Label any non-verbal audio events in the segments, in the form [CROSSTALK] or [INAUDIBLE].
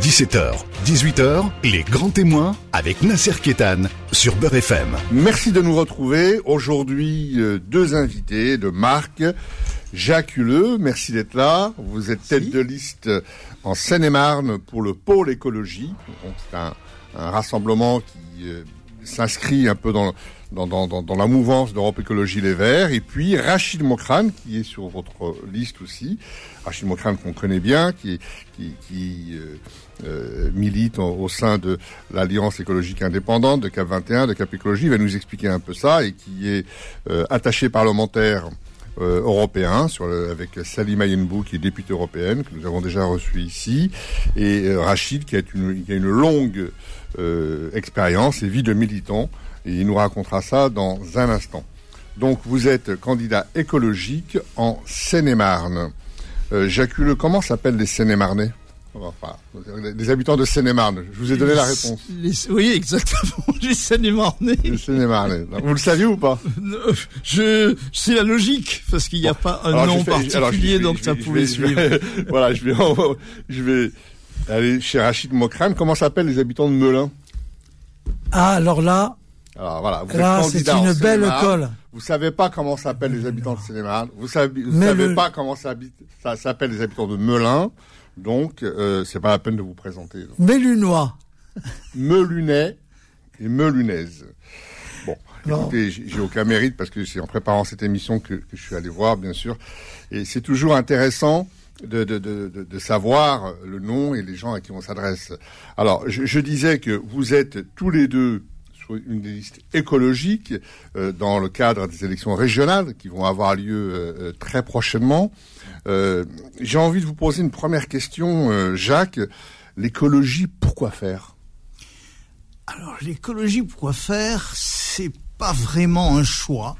17h, 18h, les grands témoins avec Nasser Kétan sur Beurre FM. Merci de nous retrouver. Aujourd'hui, euh, deux invités de marque. Jacques Huleux, merci d'être là. Vous êtes tête de liste en Seine-et-Marne pour le pôle écologie. C'est un, rassemblement qui euh, s'inscrit un peu dans, dans, dans, dans, la mouvance d'Europe Écologie Les Verts. Et puis Rachid Mokrane, qui est sur votre liste aussi. Rachid Mokrane qu'on connaît bien, qui, qui, qui euh, euh milite au, sein de l'Alliance écologique indépendante de Cap 21, de Cap Écologie. Va nous expliquer un peu ça et qui est euh, attaché parlementaire euh, européen sur avec Salima Yenbou qui est députée européenne que nous avons déjà reçue ici et Rachid qui a une, qui a une longue expérience et vie de militant et il nous racontera ça dans un instant. Donc vous êtes candidat écologique en Seine-et-Marne. Euh, Jacques comment s'appellent les Seine-et-Marnais? Enfin, les habitants de Seine-et-Marne. Je vous ai donné la réponse. oui, exactement. [LAUGHS] Les Seine-et-Marnais. Les Seine-et-Marnais. Vous le saviez ou pas? Je, c'est la logique parce qu'il n'y a pas un nom particulier, donc ça pouvait suivre. [LAUGHS] voilà, je vais, je vais aller chez Rachid Mokrane. Comment s'appellent les habitants de Melun? Ah, alors là, alors voilà, vous Là, une belle colle. Vous savez pas comment s'appellent les habitants de cinéma. Vous savez, vous savez pas comment ça, s'appelle les habitants de Melun. Donc, euh, c'est pas la peine de vous présenter. Mélunois. Melunais et Melunaise. Bon, écoutez, j'ai aucun mérite parce que c'est en préparant cette émission que, que, je suis allé voir, bien sûr. Et c'est toujours intéressant de, de, de, de, savoir le nom et les gens à qui on s'adresse. Alors, je, je disais que vous êtes tous les deux une liste écologique euh, dans le cadre des élections régionales qui vont avoir lieu euh, euh, très prochainement. J'ai envie de vous poser une première question, Jacques. L'écologie, pourquoi faire? Alors l'écologie, pourquoi faire? C'est pas vraiment un choix.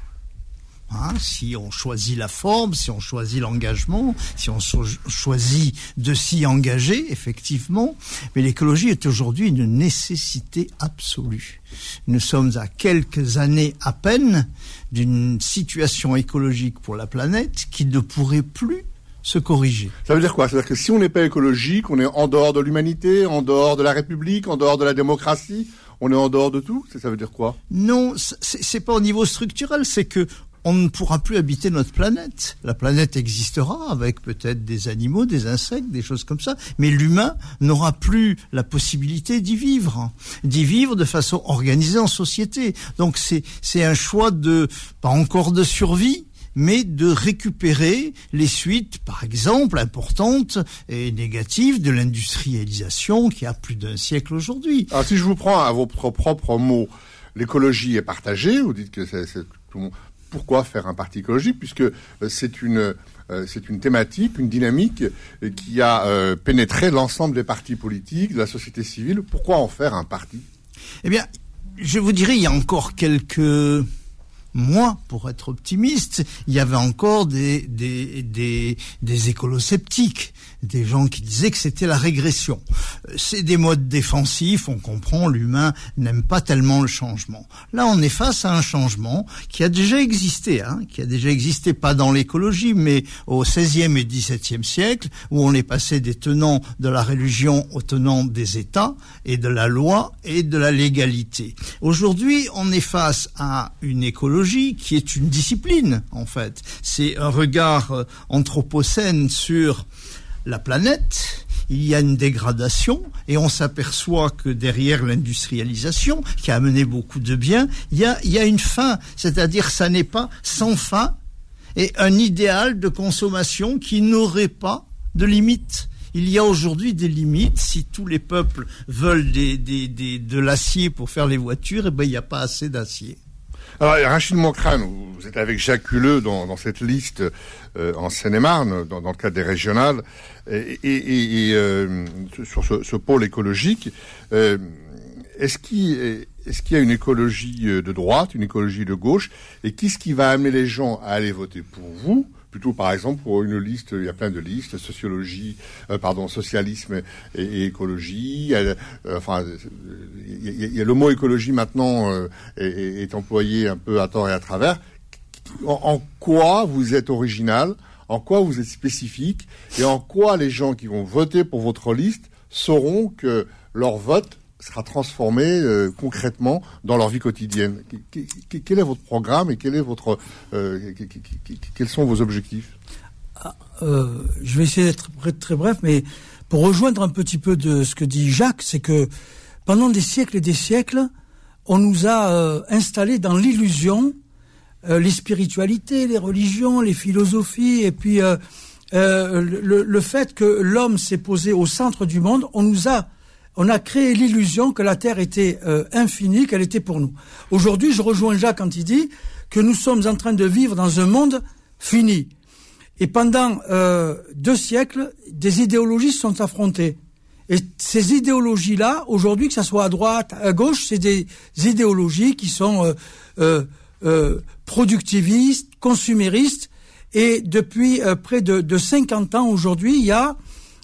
Hein, si on choisit la forme, si on choisit l'engagement, si on choisit de s'y engager, effectivement. Mais l'écologie est aujourd'hui une nécessité absolue. Nous sommes à quelques années à peine d'une situation écologique pour la planète qui ne pourrait plus se corriger. Ça veut dire quoi? C'est-à-dire que si on n'est pas écologique, on est en dehors de l'humanité, en dehors de la République, en dehors de la démocratie on est en dehors de tout? Ça veut dire quoi? Non, c'est pas au niveau structurel, c'est que on ne pourra plus habiter notre planète. La planète existera avec peut-être des animaux, des insectes, des choses comme ça, mais l'humain n'aura plus la possibilité d'y vivre, d'y vivre de façon organisée en société. Donc c'est c'est un choix de pas encore de survie, mais de récupérer les suites, par exemple, importantes et négatives de l'industrialisation qui a plus d'un siècle aujourd'hui. Alors si je vous prends à votre propre mot, l'écologie est partagée, vous dites que c'est tout pourquoi faire un parti écologique puisque euh, c'est une euh, c'est une thématique, une dynamique euh, qui a pénétré l'ensemble des partis politiques, de la société civile. Pourquoi en faire un parti? Eh bien, je vous dirais, il y a encore quelques mois, pour être optimiste, il y avait encore des, des, des, des écolosceptiques des gens qui disaient que c'était la régression. Euh, c'est des modes défensifs, on comprend, l'humain n'aime pas tellement le changement. Là, on est face à un changement qui a déjà existé, hein, qui a déjà existé pas dans l'écologie, mais au XVIe et XVIIe siècle, où on est passé des tenants de la religion aux tenants des États et de la loi et de la légalité. Aujourd'hui, on est face à une écologie qui est une discipline, en fait. C'est un regard euh, anthropocène sur la planète, il y a une dégradation et on s'aperçoit que derrière l'industrialisation, qui a amené beaucoup de biens, il y a, une fin, c'est-à-dire ça n'est pas sans fin et un idéal de consommation qui n'aurait pas de limite. Il y a aujourd'hui des limites. Si tous les peuples veulent de l'acier pour faire les voitures, eh ben, il n'y a pas assez d'acier. Alors, Rachid Mokrane, vous êtes avec Jacques Huleux dans, cette liste euh, en Seine-et-Marne, dans, le cadre des régionales, et, euh, sur ce, pôle écologique. Euh, est-ce qu'il y a une écologie de droite, une écologie de gauche, et qu'est-ce qui va amener les gens à aller voter pour vous plutôt par exemple pour une liste, il y a plein de listes, sociologie, euh, pardon, socialisme et, écologie. Euh, enfin, il y, a, le mot écologie maintenant euh, est, est, employé un peu à tort et à travers. En, quoi vous êtes original En quoi vous êtes spécifique Et en quoi les gens qui vont voter pour votre liste sauront que leur vote sera transformé euh, concrètement dans leur vie quotidienne. quel est votre programme et quel est votre, euh, quels sont vos objectifs? Ah, euh, Je vais essayer d'être très bref, mais pour rejoindre un petit peu de ce que dit Jacques, c'est que pendant des siècles et des siècles, on nous a installés dans l'illusion les spiritualités, les religions, les philosophies, et puis le, le, fait que l'homme s'est posé au centre du monde, on nous a on a créé l'illusion que la Terre était euh, infinie, qu'elle était pour nous. Aujourd'hui, je rejoins Jacques quand il dit que nous sommes en train de vivre dans un monde fini. Et pendant euh, deux siècles, des idéologies se sont affrontées. Et ces idéologies-là, aujourd'hui, que ce soit à droite, à gauche, c'est des idéologies qui sont euh, productivistes, consuméristes. Et depuis près de, de 50 ans, aujourd'hui, il y a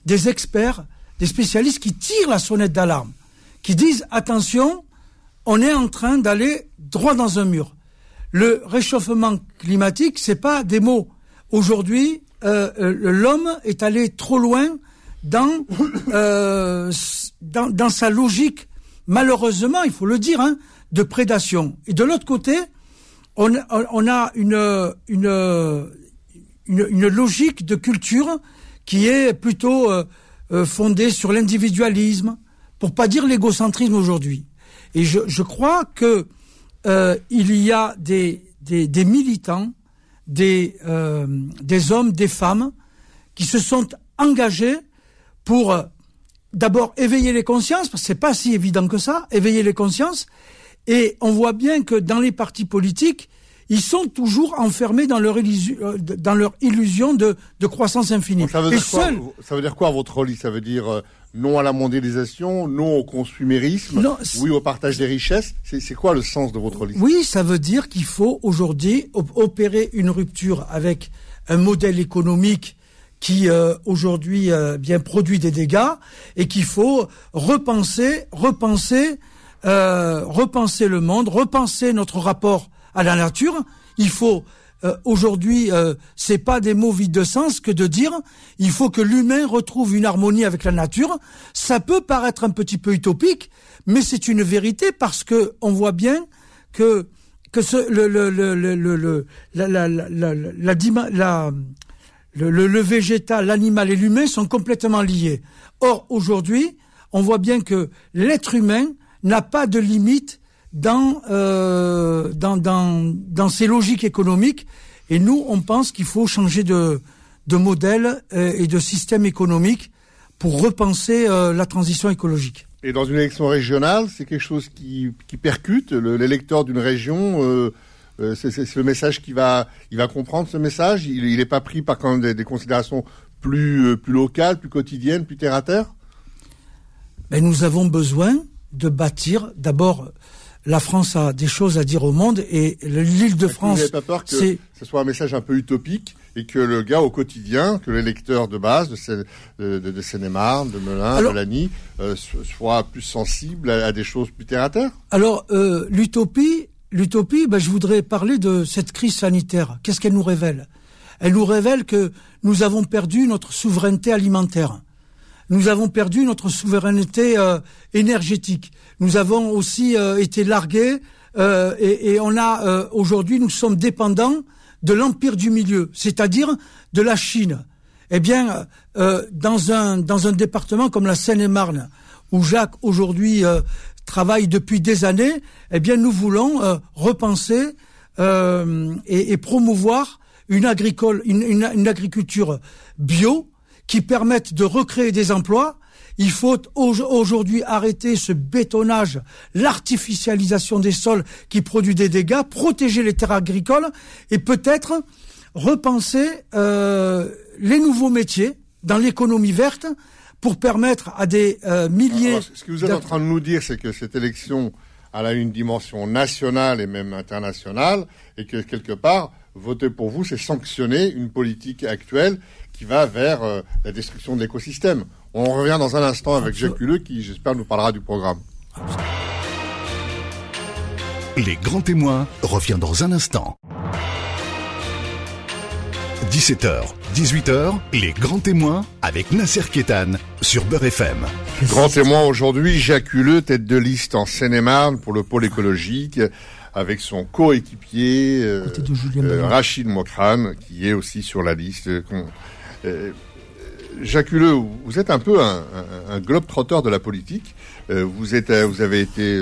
des experts des spécialistes qui tirent la sonnette d'alarme, qui disent attention, on est en train d'aller droit dans un mur. Le réchauffement climatique, c'est pas des mots. Aujourd'hui, euh, euh, l'homme est allé trop loin dans, euh, dans, dans sa logique, malheureusement, il faut le dire, hein, de prédation. Et de l'autre côté, on, on, a une, une, une, une, logique de culture qui est plutôt euh, euh, fondée sur l'individualisme, pour pas dire l'égocentrisme aujourd'hui. Et je, crois que euh, il y a des, des, des militants, des, euh, des hommes, des femmes qui se sont engagés pour euh, d'abord éveiller les consciences, parce que c'est pas si évident que ça, éveiller les consciences. Et on voit bien que dans les partis politiques, ils sont toujours enfermés dans leur illusion, euh, dans leur illusion de, de croissance infinie. ça, veut dire quoi, ça veut dire quoi votre rôle Ça veut dire euh, non à la mondialisation, non au consumérisme, oui au partage des richesses? C'est quoi le sens de votre rôle Oui, ça veut dire qu'il faut aujourd'hui opérer une rupture avec un modèle économique qui euh, aujourd'hui bien produit des dégâts et qu'il faut repenser, repenser, repenser le monde, repenser notre rapport à la nature. Il faut euh, aujourd'hui, euh, c'est pas des mots vides de sens que de dire il faut que l'humain retrouve une harmonie avec la nature. Ça peut paraître un petit peu utopique, mais c'est une vérité parce que on voit bien que le, végétal, l'animal et l'humain sont complètement liés. Or, aujourd'hui, on voit bien que l'être humain n'a pas de limite dans, euh, dans, dans, dans ces logiques économiques. Et nous, on pense qu'il faut changer de, de modèle euh, et de système économique pour repenser euh, la transition écologique. Et dans une élection régionale, c'est quelque chose qui, qui percute l'électeur d'une région. Euh, c'est le message qui va, il va comprendre ce message. Il n'est pas pris par quand des, des, considérations plus, plus locales, plus quotidiennes, plus terre à terre? Mais nous avons besoin de bâtir d'abord la France a des choses à dire au monde et l'île de France. Vous n'avez pas peur que ce soit un message un peu utopique et que le gars au quotidien, que l'électeur de base de, de, de, Seine-et-Marne, de Melun, de Lagny, euh, soit plus sensible à, des choses plus terre à terre? Alors, euh, l'utopie, l'utopie, ben, je voudrais parler de cette crise sanitaire. Qu'est-ce qu'elle nous révèle? Elle nous révèle que nous avons perdu notre souveraineté alimentaire nous avons perdu notre souveraineté euh, énergétique. Nous avons aussi euh, été largués euh, et, et, on a aujourd'hui nous sommes dépendants de l'empire du milieu, c'est-à-dire de la Chine. Eh bien, dans un dans un département comme la Seine-et-Marne, où Jacques aujourd'hui travaille depuis des années, eh bien nous voulons repenser et, et, promouvoir une agricole, une, une agriculture bio qui permettent de recréer des emplois. Il faut aujourd'hui arrêter ce bétonnage, l'artificialisation des sols qui produit des dégâts, protéger les terres agricoles et peut-être repenser euh, les nouveaux métiers dans l'économie verte pour permettre à des euh, milliers. ce que vous êtes en train de nous dire, c'est que cette élection a une dimension nationale et même internationale, et que quelque part, voter pour vous, c'est sanctionner une politique actuelle qui va vers euh, la destruction de l'écosystème. On revient dans un instant avec Jacques Huleux qui, j'espère, nous parlera du programme. Les grands témoins revient dans un instant. 17h, 18h, les grands témoins avec Nasser Kétan sur Beurre FM. Grand témoin aujourd'hui, Jacques Huleux, tête de liste en Seine-et-Marne pour le pôle écologique, avec son coéquipier euh, euh, Rachid Mokran, qui est aussi sur la liste. Euh, Jacques Huleux, vous êtes un peu un, un, globe-trotteur de la politique. vous, êtes, vous avez été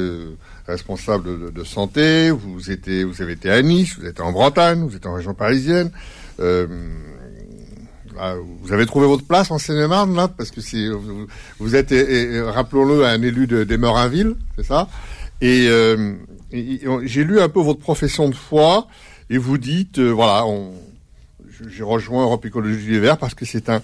responsable de, santé, vous, vous avez été à Nice, vous êtes en Bretagne, vous êtes en région parisienne. Euh, ah, vous avez trouvé votre place en Seine-et-Marne, là, parce que c'est, vous, êtes, rappelons-le, un élu de, des Meurinville, c'est ça? Et, euh, j'ai lu un peu votre profession de foi, et vous dites, euh, voilà, j'ai rejoint Europe Écologie des Verts parce que c'est un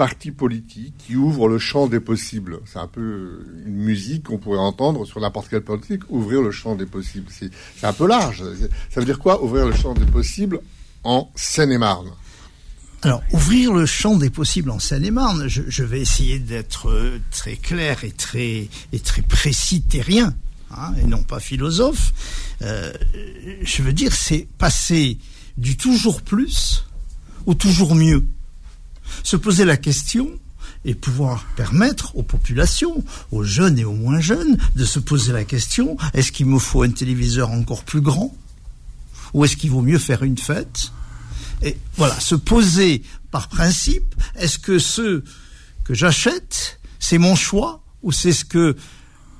parti politique qui ouvre le champ des possibles. C'est un peu une musique qu'on pourrait entendre sur n'importe quelle politique, ouvrir le champ des possibles. C'est un peu large. Ça veut dire quoi, ouvrir le champ des possibles en Seine-et-Marne? Alors, ouvrir le champ des possibles en Seine-et-Marne, je, vais essayer d'être très clair et très, et très précis, terrien, hein, et non pas philosophe. Euh, je veux dire, c'est passer du toujours plus au toujours mieux. Se poser la question et pouvoir permettre aux populations, aux jeunes et aux moins jeunes, de se poser la question, est-ce qu'il me faut un téléviseur encore plus grand ou est-ce qu'il vaut mieux faire une fête? Et voilà, se poser par principe, est-ce que ce que j'achète, c'est mon choix ou c'est ce que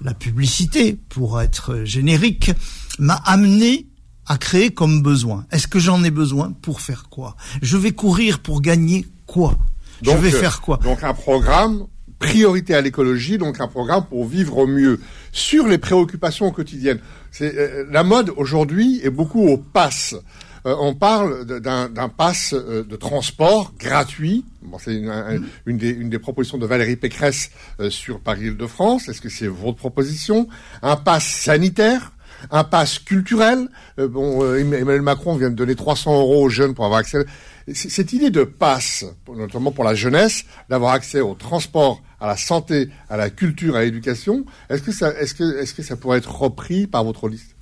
la publicité, pour être générique, m'a amené à créer comme besoin Est-ce que j'en ai besoin pour faire quoi? Je vais courir pour gagner quoi? Je vais euh, faire quoi? Donc un programme priorité à l'écologie, donc un programme pour vivre au mieux sur les préoccupations quotidiennes. C'est euh, la mode aujourd'hui est beaucoup au pass. Euh, on parle d'un pass euh, de transport gratuit. Bon, c'est une, une, des, une, des, propositions de Valérie Pécresse sur Paris-Île-de-France. Est-ce que c'est votre proposition? Un pass sanitaire un pass culturel. bon, Emmanuel Macron vient de donner 300 euros aux jeunes pour avoir accès. Cette idée de passe, notamment pour la jeunesse, d'avoir accès au transport à la santé, à la culture, à l'éducation. Est-ce que ça, est-ce que, est-ce que ça pourrait être repris par votre liste?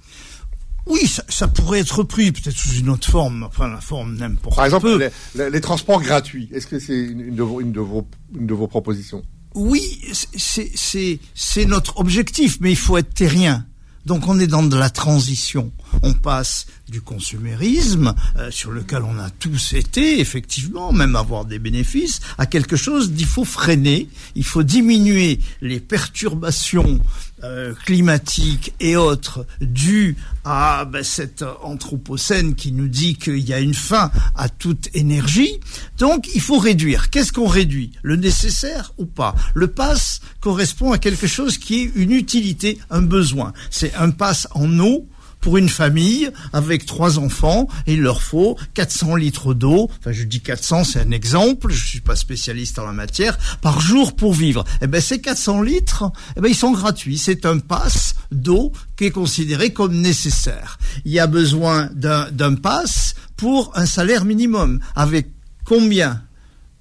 Oui, ça, pourrait être repris, peut-être sous une autre forme, enfin la forme n'importe Par exemple, Les, transports gratuits, est-ce que c'est une, de vos, une, de vos, une de vos propositions? Oui, c'est notre objectif, mais il faut être terrien. Donc on est dans de la transition. On passe du consumérisme, euh, sur lequel on a tous été, effectivement, même avoir des bénéfices, à quelque chose d'il faut freiner, il faut diminuer les perturbations euh, climatiques et autres dues à ben, cette anthropocène qui nous dit qu'il y a une fin à toute énergie. Donc il faut réduire. Qu'est-ce qu'on réduit? Le nécessaire ou pas? Le pass correspond à quelque chose qui est une utilité, un besoin. C'est un pass en eau pour une famille avec trois enfants, il leur faut 400 litres d'eau. Enfin, je dis 400, c'est un exemple. Je suis pas spécialiste en la matière. Par jour pour vivre. Eh ben, ces 400 litres, eh ben, ils sont gratuits. C'est un pass d'eau qui est considéré comme nécessaire. Il y a besoin d'un pass pour un salaire minimum. Avec combien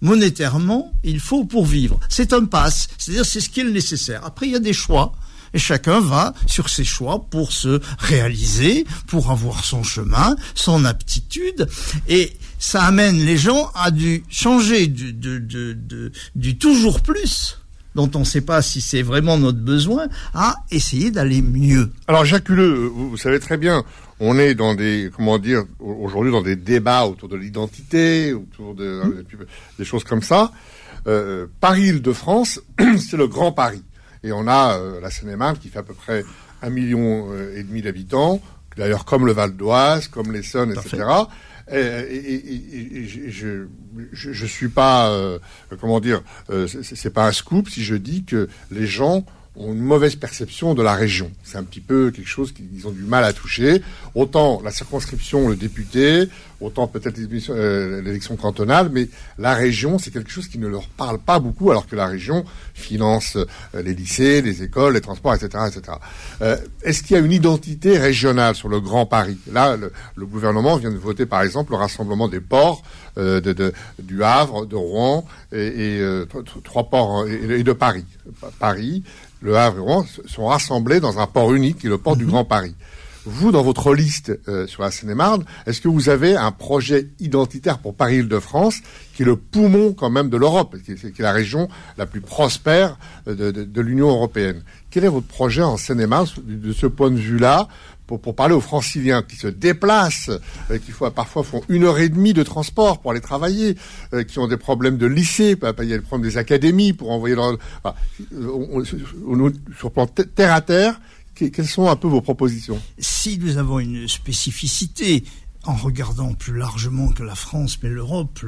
monétairement il faut pour vivre. C'est un pass, c'est-à-dire c'est ce qui est nécessaire. Après, il y a des choix et chacun va sur ses choix pour se réaliser, pour avoir son chemin, son aptitude, et ça amène les gens à du changer du, du toujours plus dont on ne sait pas si c'est vraiment notre besoin, à essayer d'aller mieux. Alors Jacques Huleux, vous, savez très bien, on est dans des, comment dire, aujourd'hui dans des débats autour de l'identité, autour de, mmh. des choses comme ça. Euh, Paris-Île-de-France, [CLEARS THROAT] c'est le grand Paris. Et on a euh, la Seine-et-Marne qui fait à peu près un million euh, et demi d'habitants, d'ailleurs comme le Val d'Oise, comme l'Essonne, etc. Et, et, je, je, suis pas, euh, comment dire, c'est pas un scoop si je dis que les gens ont une mauvaise perception de la région. C'est un petit peu quelque chose qu'ils ont du mal à toucher. Autant la circonscription, le député, autant peut-être euh, l'élection cantonale, mais la région, c'est quelque chose qui ne leur parle pas beaucoup, alors que la région finance euh, les lycées, les écoles, les transports, etc. etc. Euh, Est-ce qu'il y a une identité régionale sur le Grand Paris? Là, le, gouvernement vient de voter, par exemple, le rassemblement des ports euh, de, de, du Havre, de Rouen et, et trois ports et, et de Paris. Paris, le Havre et Rouen sont rassemblés dans un port unique, qui est le port du mhm. Grand Paris. vous, dans votre liste euh, sur la Seine-et-Marne, est-ce que vous avez un projet identitaire pour Paris-Île-de-France, qui est le poumon quand même de l'Europe, qui, est la région la plus prospère euh, de, de, l'Union européenne? Quel est votre projet en Seine-et-Marne de ce point de vue-là pour, pour, parler aux franciliens qui se déplacent, euh, qui parfois font une heure et demie de transport pour aller travailler, qui ont des problèmes de lycée, a le problème des académies pour envoyer leur... Enfin, sur plan terre à terre, quelles sont un peu vos propositions? Si nous avons une spécificité, en regardant plus largement que la France, mais l'Europe,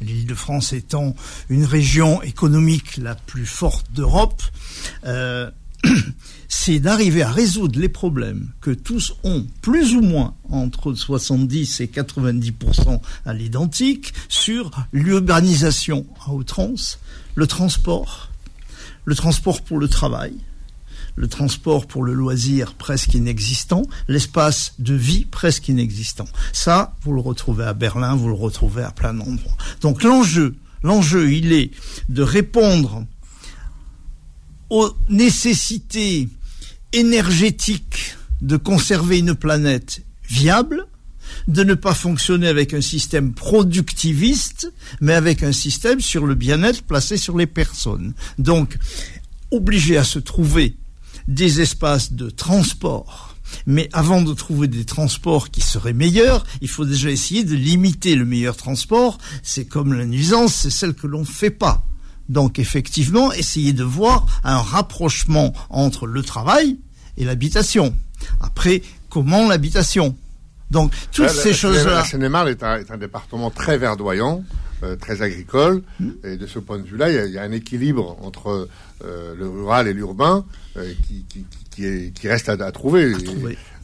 l'île de France étant une région économique la plus forte d'Europe, euh, [CLEARS THROAT] c'est d'arriver à résoudre les problèmes que tous ont, plus ou moins, entre 70 et 90% à l'identique, sur l'urbanisation à outrance, le transport, le transport pour le travail, le transport pour le loisir presque inexistant, l'espace de vie presque inexistant. Ça, vous le retrouvez à Berlin, vous le retrouvez à plein d'endroits. Donc l'enjeu, l'enjeu, il est de répondre aux nécessités énergétiques de conserver une planète viable, de ne pas fonctionner avec un système productiviste, mais avec un système sur le bien-être placé sur les personnes. Donc, obligé à se trouver des espaces de transport. Mais avant de trouver des transports qui seraient meilleurs, il faut déjà essayer de limiter le meilleur transport. C'est comme la nuisance, c'est celle que l'on ne fait pas. Donc effectivement, essayer de voir un rapprochement entre le travail et l'habitation. Après, comment l'habitation Donc toutes ces choses-là. La Seine-et-Marne est, un département très verdoyant. Euh, très agricole. Hmm. Et de ce point de vue-là, il y, a un équilibre entre euh, le rural et l'urbain euh, qui, qui, qui, est, qui, reste à, trouver.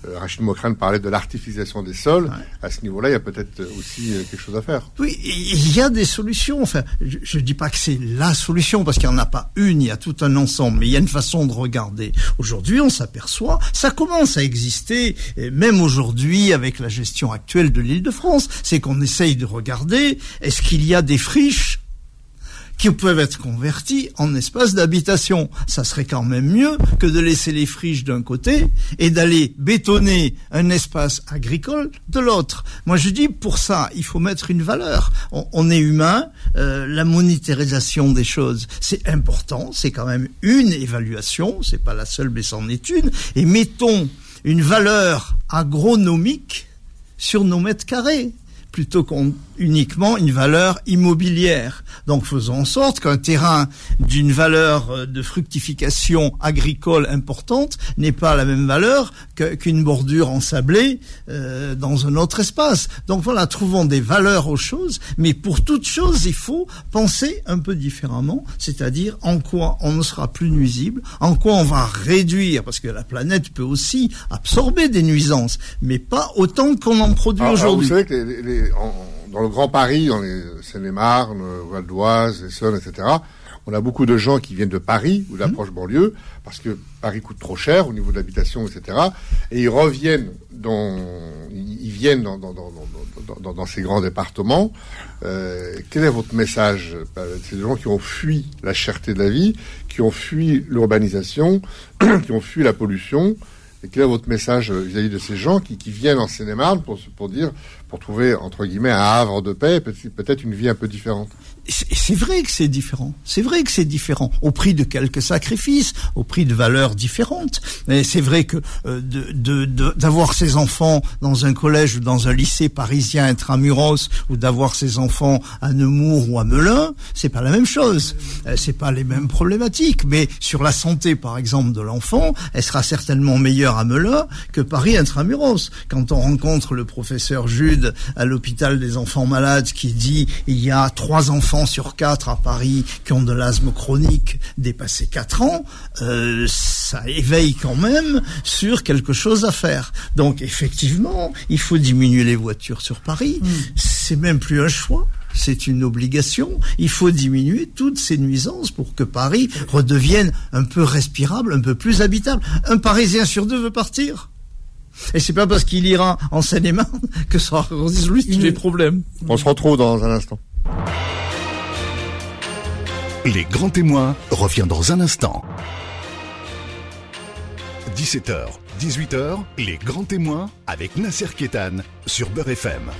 Euh, Rachid Mokrane parlait de l'artificialisation des sols. À ce niveau-là, il y a peut-être aussi euh, quelque chose à faire. Oui, il y a des solutions. Enfin, je ne dis pas que c'est la solution parce qu'il n'y en a pas une, il y a tout un ensemble, mais il y a une façon de regarder. Aujourd'hui, on s'aperçoit, ça commence à exister, même aujourd'hui avec la gestion actuelle de l'île de France, c'est qu'on essaye de regarder, est-ce qu'il y a des friches qui peuvent être convertis en espaces d'habitation. Ça serait quand même mieux que de laisser les friches d'un côté et d'aller bétonner un espace agricole de l'autre. Moi, je dis pour ça, il faut mettre une valeur. On, est humain, euh, la monétarisation des choses, c'est important. C'est quand même une évaluation. C'est pas la seule, mais c'en est une. Et mettons une valeur agronomique sur nos mètres carrés plutôt qu'uniquement une valeur immobilière. Donc faisons en sorte qu'un terrain d'une valeur euh, de fructification agricole importante n'ait pas la même valeur qu'une bordure ensablée euh, dans un autre espace. Donc voilà, trouvons des valeurs aux choses, mais pour toute chose, il faut penser un peu différemment, c'est-à-dire en quoi on ne sera plus nuisible, en quoi on va réduire, parce que la planète peut aussi absorber des nuisances, mais pas autant qu'on en produit aujourd'hui. Vous savez que les dans le Grand Paris, dans les Seine-et-Marne, Val d'Oise, Essonne, etc., on a beaucoup de gens qui viennent de Paris ou de l'approche mmh. banlieue parce que Paris coûte trop cher au niveau de l'habitation, etc. Et ils reviennent dans, ils viennent dans, dans, dans, dans ces grands départements. Euh, quel est votre message? Euh, C'est des gens qui ont fui la cherté de la vie, qui ont fui l'urbanisation, [CLEARS THROAT] qui ont fui la pollution. Et quel est votre message vis-à-vis de ces gens qui, qui viennent en Seine-et-Marne pour, pour dire pour trouver, entre guillemets, un havre de paix, peut-être une vie un peu différente? C'est vrai que c'est différent. C'est vrai que c'est différent. Au prix de quelques sacrifices, au prix de valeurs différentes. Mais c'est vrai que euh, d'avoir de, ses enfants dans un collège ou dans un lycée parisien intramuros ou d'avoir ses enfants à Nemours ou à Melun, c'est pas la même chose. Euh, c'est pas les mêmes problématiques. Mais sur la santé, par exemple, de l'enfant, elle sera certainement meilleure à Melun que Paris intramuros. Quand on rencontre le professeur Jude à l'hôpital des enfants malades qui dit il y a trois enfants sur quatre à Paris qui ont de l'asthme chronique dépassé quatre ans, euh, ça éveille quand même sur quelque chose à faire. Donc effectivement, il faut diminuer les voitures sur Paris. Hmm. C'est même plus un choix c'est une obligation. Il faut diminuer toutes ces nuisances pour que Paris redevienne un peu respirable, un peu plus habitable. Un Parisien sur deux veut partir. Et c'est pas parce qu'il ira en Seine-et-Marne que ça résout tous les problèmes. On se retrouve dans un instant. Les grands témoins revient dans un instant. 17h, 18h, les grands témoins avec Nasser Kétan sur Beurre FM.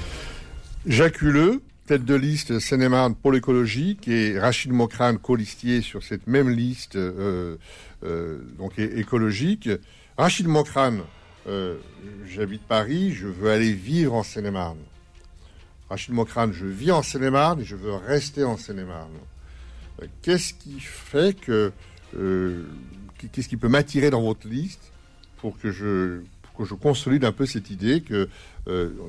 Jacques Huleux, tête de liste Seine-et-Marne pour l'écologique et Rachid Mokrane, colistier sur cette même liste euh, euh, écologique. Rachid Mokrane, euh, j'habite Paris, je veux aller vivre en Seine-et-Marne. Rachid Mokrane, je vis en Seine-et-Marne et je veux rester en Seine-et-Marne. Qu'est-ce qui fait que qu'est-ce qui peut m'attirer dans votre liste pour que je pour que je consolide un peu cette idée que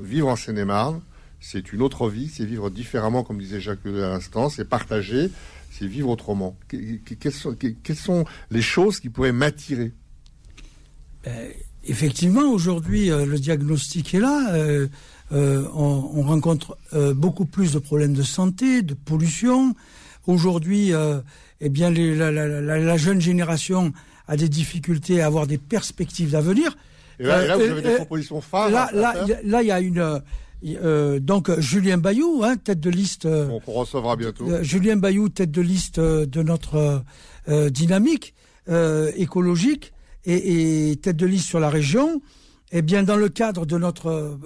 vivre en Seine-et-Marne c'est une autre vie, c'est vivre différemment, comme disait Jacques à l'instant, c'est partager, c'est vivre autrement. Quelles sont, les choses qui pourraient m'attirer? Ben, Effectivement, aujourd'hui, euh, le diagnostic est là. Euh, euh, on, rencontre beaucoup plus de problèmes de santé, de pollution. Aujourd'hui, eh bien, la, jeune génération a des difficultés à avoir des perspectives d'avenir. Et là, vous avez des propositions phares. Là, là, il y a une euh, donc Julien Bayou, hein, tête de liste. Euh, on recevra bientôt. Euh, Julien Bayou, tête de liste de notre dynamique écologique et, tête de liste sur la région. Eh bien, dans le cadre de notre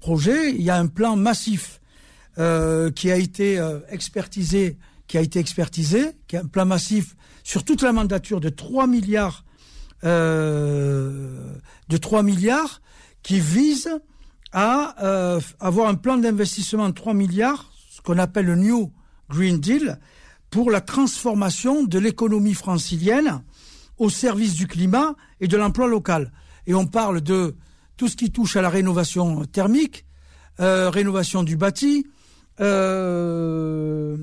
projet, il y a un plan massif qui a été expertisé, qui a été expertisé, qui est un plan massif sur toute la mandature de 3 milliards, de 3 milliards, qui vise à euh, avoir un plan d'investissement de 3 milliards, ce qu'on appelle le New Green Deal, pour la transformation de l'économie francilienne au service du climat et de l'emploi local. Et on parle de tout ce qui touche à la rénovation thermique, euh, rénovation du bâti, euh,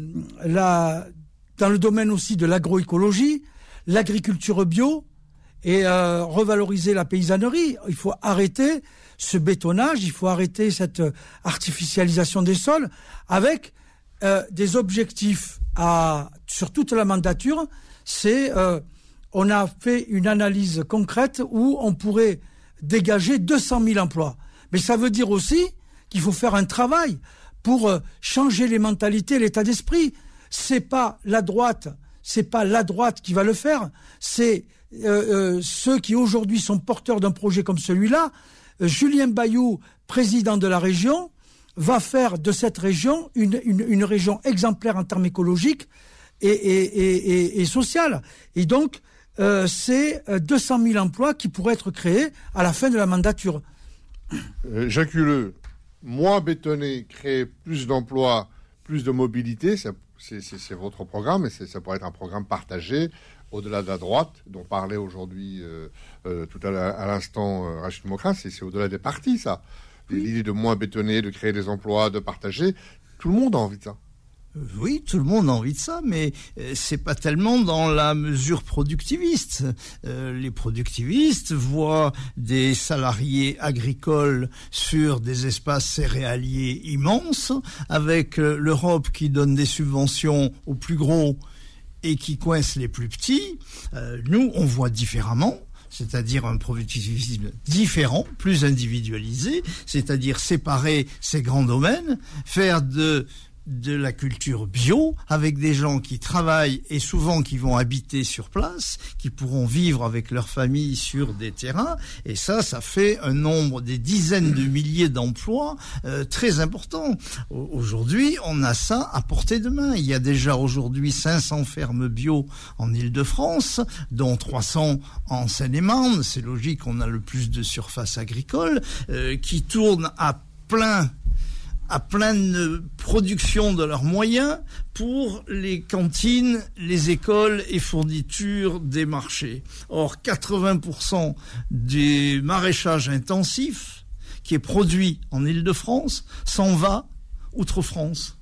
dans le domaine aussi de l'agroécologie, l'agriculture bio et euh, revaloriser la paysannerie. Il faut arrêter ce bétonnage, il faut arrêter cette artificialisation des sols avec euh, des objectifs à, sur toute la mandature. C'est, euh, on a fait une analyse concrète où on pourrait dégager 200 000 emplois. Mais ça veut dire aussi qu'il faut faire un travail pour changer les mentalités, l'état d'esprit. C'est pas la droite, c'est pas la droite qui va le faire. C'est ceux qui aujourd'hui sont porteurs d'un projet comme celui-là Julien Bayou, président de la région, va faire de cette région une, région exemplaire en termes écologiques et, et, et, sociales. Et donc, euh, c'est 200 euh, 000 emplois qui pourraient être créés à la fin de la mandature. Euh, Jacques Huleux, moins bétonné, créer plus d'emplois, plus de mobilité, c'est votre programme et ça pourrait être un programme partagé au-delà de la droite, dont parlait aujourd'hui euh, euh, tout à l'instant euh, Rachid Mokras, c'est au-delà des partis, ça. L'idée de moins bétonner, de créer des emplois, de partager, tout le monde a envie de ça. Oui, tout le monde a envie de ça, mais c'est pas tellement dans la mesure productiviste. les productivistes voient des salariés agricoles sur des espaces céréaliers immenses, avec l'Europe qui donne des subventions aux plus gros et qui coince les plus petits, euh, nous, on voit différemment c'est-à-dire un productivisme différent, plus individualisé, c'est-à-dire séparer ces grands domaines, faire de de la culture bio avec des gens qui travaillent et souvent qui vont habiter sur place, qui pourront vivre avec leur famille sur des terrains. Et ça, ça fait un nombre des dizaines de milliers d'emplois euh, très importants. Aujourd'hui, on a ça à portée de main. Il y a déjà aujourd'hui 500 fermes bio en Ile-de-France, dont 300 en Seine-et-Marne. C'est logique, on a le plus de surface agricole euh, qui tournent à plein à pleine production de leurs moyens pour les cantines, les écoles et fournitures des marchés. Or, 80% du maraîchage intensif qui est produit en Île-de-France s'en va outre-France.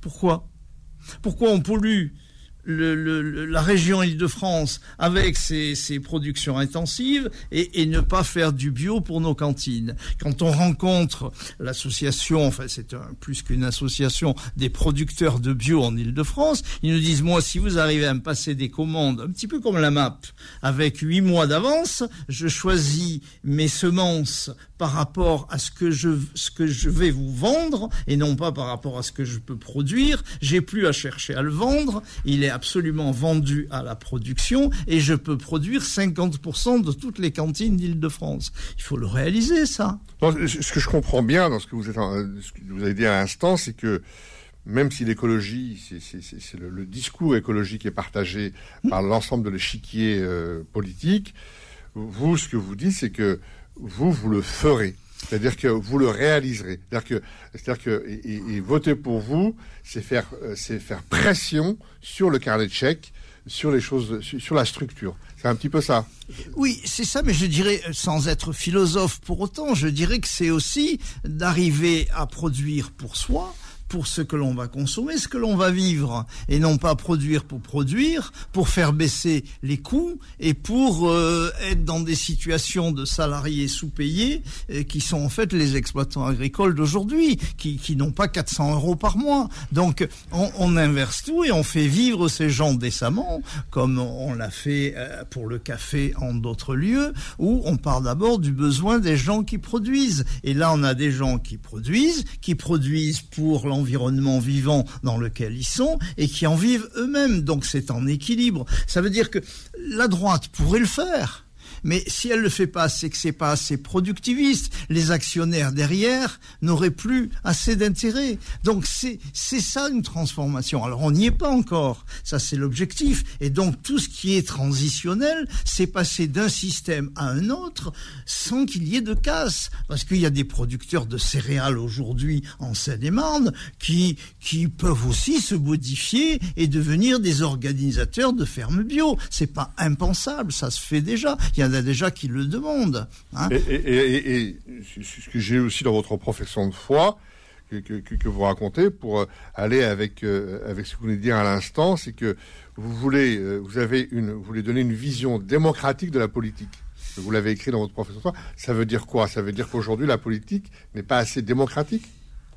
Pourquoi? Pourquoi on pollue le, la région Île-de-France avec ses, ses, productions intensives et, et, ne pas faire du bio pour nos cantines. Quand on rencontre l'association, enfin c'est plus qu'une association des producteurs de bio en Île-de-France, ils nous disent moi si vous arrivez à me passer des commandes un petit peu comme la MAP avec huit mois d'avance, je choisis mes semences par rapport à ce que je ce que je vais vous vendre et non pas par rapport à ce que je peux produire. J'ai plus à chercher à le vendre. Il est absolument vendu à la production et je peux produire 50% de toutes les cantines d'Île-de-France. Il faut le réaliser, ça. ce que je comprends bien dans ce que vous, vous avez dit à l'instant, c'est que même si l'écologie, c'est le, le, discours écologique est partagé par l'ensemble de l'échiquier euh, politique, vous, ce que vous dites, c'est que vous, vous le ferez. C'est-à-dire que vous le réaliserez. C'est-à-dire que, c'est-à-dire que voter pour vous, c'est faire, euh, c'est faire pression sur le carnet de chèques, sur les choses, sur la structure. C'est un petit peu ça. Oui, c'est ça, mais je dirais, sans être philosophe pour autant, je dirais que c'est aussi d'arriver à produire pour soi, pour ce que l'on va consommer, ce que l'on va vivre, et non pas produire pour produire, pour faire baisser les coûts et pour euh, être dans des situations de salariés sous-payés euh, qui sont en fait les exploitants agricoles d'aujourd'hui, qui, qui n'ont pas 400 euros par mois. Donc on, on, inverse tout et on fait vivre ces gens décemment, comme on l'a fait euh, pour le café en d'autres lieux, où on part d'abord du besoin des gens qui produisent. Et là, on a des gens qui produisent, qui produisent pour environnement vivant dans lequel ils sont et qui en vivent eux-mêmes. Donc c'est en équilibre. Ça veut dire que la droite pourrait le faire mais si elle le fait pas, c'est que c'est pas assez productiviste. Les actionnaires derrière n'auraient plus assez d'intérêt. Donc c'est c'est ça une transformation. Alors on n'y est pas encore. Ça c'est l'objectif. Et donc tout ce qui est transitionnel, c'est passer d'un système à un autre sans qu'il y ait de casse. Parce qu'il y a des producteurs de céréales aujourd'hui en Seine-et-Marne qui qui peuvent aussi se modifier et devenir des organisateurs de fermes bio. C'est pas impensable. Ça se fait déjà. Il y a déjà qui le demandent. Hein. Et, ce que j'ai aussi dans votre profession de foi, que, vous racontez, pour euh, aller avec, euh, avec ce que vous venez de dire à l'instant, c'est que vous voulez, euh, vous avez une, vous voulez donner une vision démocratique de la politique. Vous l'avez écrit dans votre profession de foi. Ça veut dire quoi? Ça veut dire qu'aujourd'hui, la politique n'est pas assez démocratique?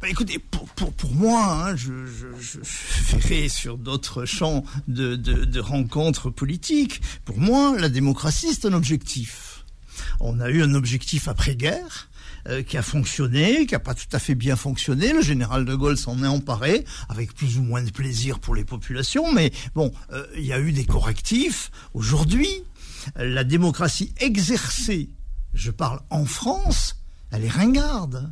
Bah, écoutez, pour, pour, pour moi, hein, je, je, verrai sur d'autres champs de, de, rencontres politiques. Pour moi, la démocratie, c'est un objectif. On a eu un objectif après-guerre. Euh, qui a fonctionné, qui a pas tout à fait bien fonctionné. Le général de Gaulle s'en est emparé, avec plus ou moins de plaisir pour les populations, mais bon, euh, il y a eu des correctifs. Aujourd'hui, la démocratie exercée, je parle en France, elle est ringarde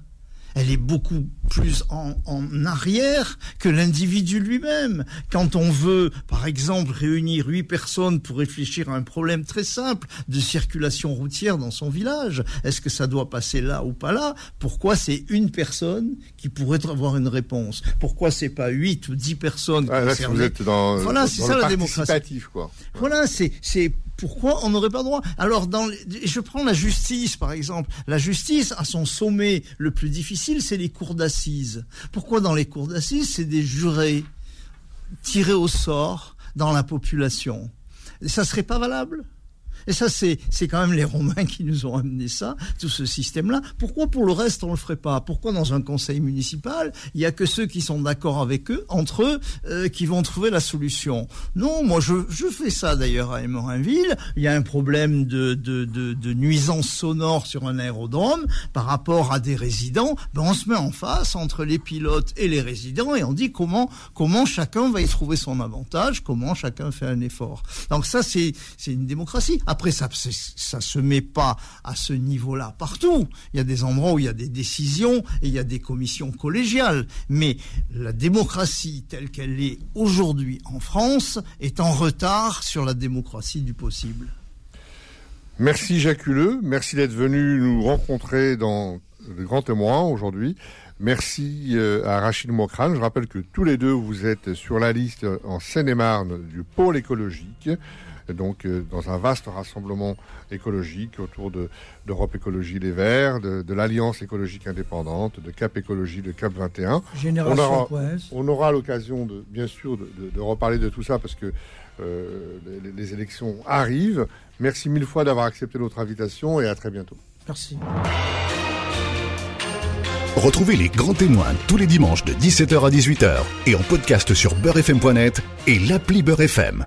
elle est beaucoup plus en, en arrière que l'individu lui-même. Quand on veut, par exemple, réunir huit personnes pour réfléchir à un problème très simple de circulation routière dans son village, est-ce que ça doit passer là ou pas là? Pourquoi c'est une personne qui pourrait avoir une réponse? Pourquoi c'est pas huit ou dix personnes ah, là, vous êtes dans, voilà, c'est ça la démocratie. Quoi. Voilà, c'est c'est pourquoi on n'aurait pas droit? Alors, je prends la justice, par exemple. La justice, à son sommet le plus difficile, c'est les cours d'assises. Pourquoi dans les cours d'assises, c'est des jurés tirés au sort dans la population? Ça serait pas valable? Et ça, c'est, quand même les Romains qui nous ont amené ça, tout ce système-là. Pourquoi pour le reste on le ferait pas? Pourquoi dans un conseil municipal, il y a que ceux qui sont d'accord avec eux, entre eux, euh, qui vont trouver la solution? Non, moi je, je fais ça d'ailleurs à Emorinville. Il y a un problème de, de, de, nuisance sonore sur un aérodrome par rapport à des résidents. Ben, on se met en face entre les pilotes et les résidents et on dit comment comment chacun va y trouver son avantage, comment chacun fait un effort. Donc ça c'est c'est une démocratie. Ça ça se met pas à ce niveau-là partout. Il y a des endroits où il y a des décisions et il y a des commissions collégiales. Mais la démocratie telle qu'elle est aujourd'hui en France est en retard sur la démocratie du possible. Merci Jacques Huleux, merci d'être venu nous rencontrer dans le Grand Témoin aujourd'hui. Merci euh, à Rachid Mokran. Je rappelle que tous les deux, vous êtes sur la liste en Seine-et-Marne du pôle écologique donc euh, dans un vaste rassemblement écologique autour de d'Europe Écologie Les Verts, de, de l'Alliance écologique indépendante, de Cap Écologie, de Cap 21. Génération on aura, on aura l'occasion, de, bien sûr, de, de, reparler de tout ça parce que euh, les, les élections arrivent. Merci mille fois d'avoir accepté notre invitation et à très bientôt. Merci. Retrouvez les grands témoins tous les dimanches de 17h à 18h et en podcast sur beurrefm.net et l'appli Beurrefm.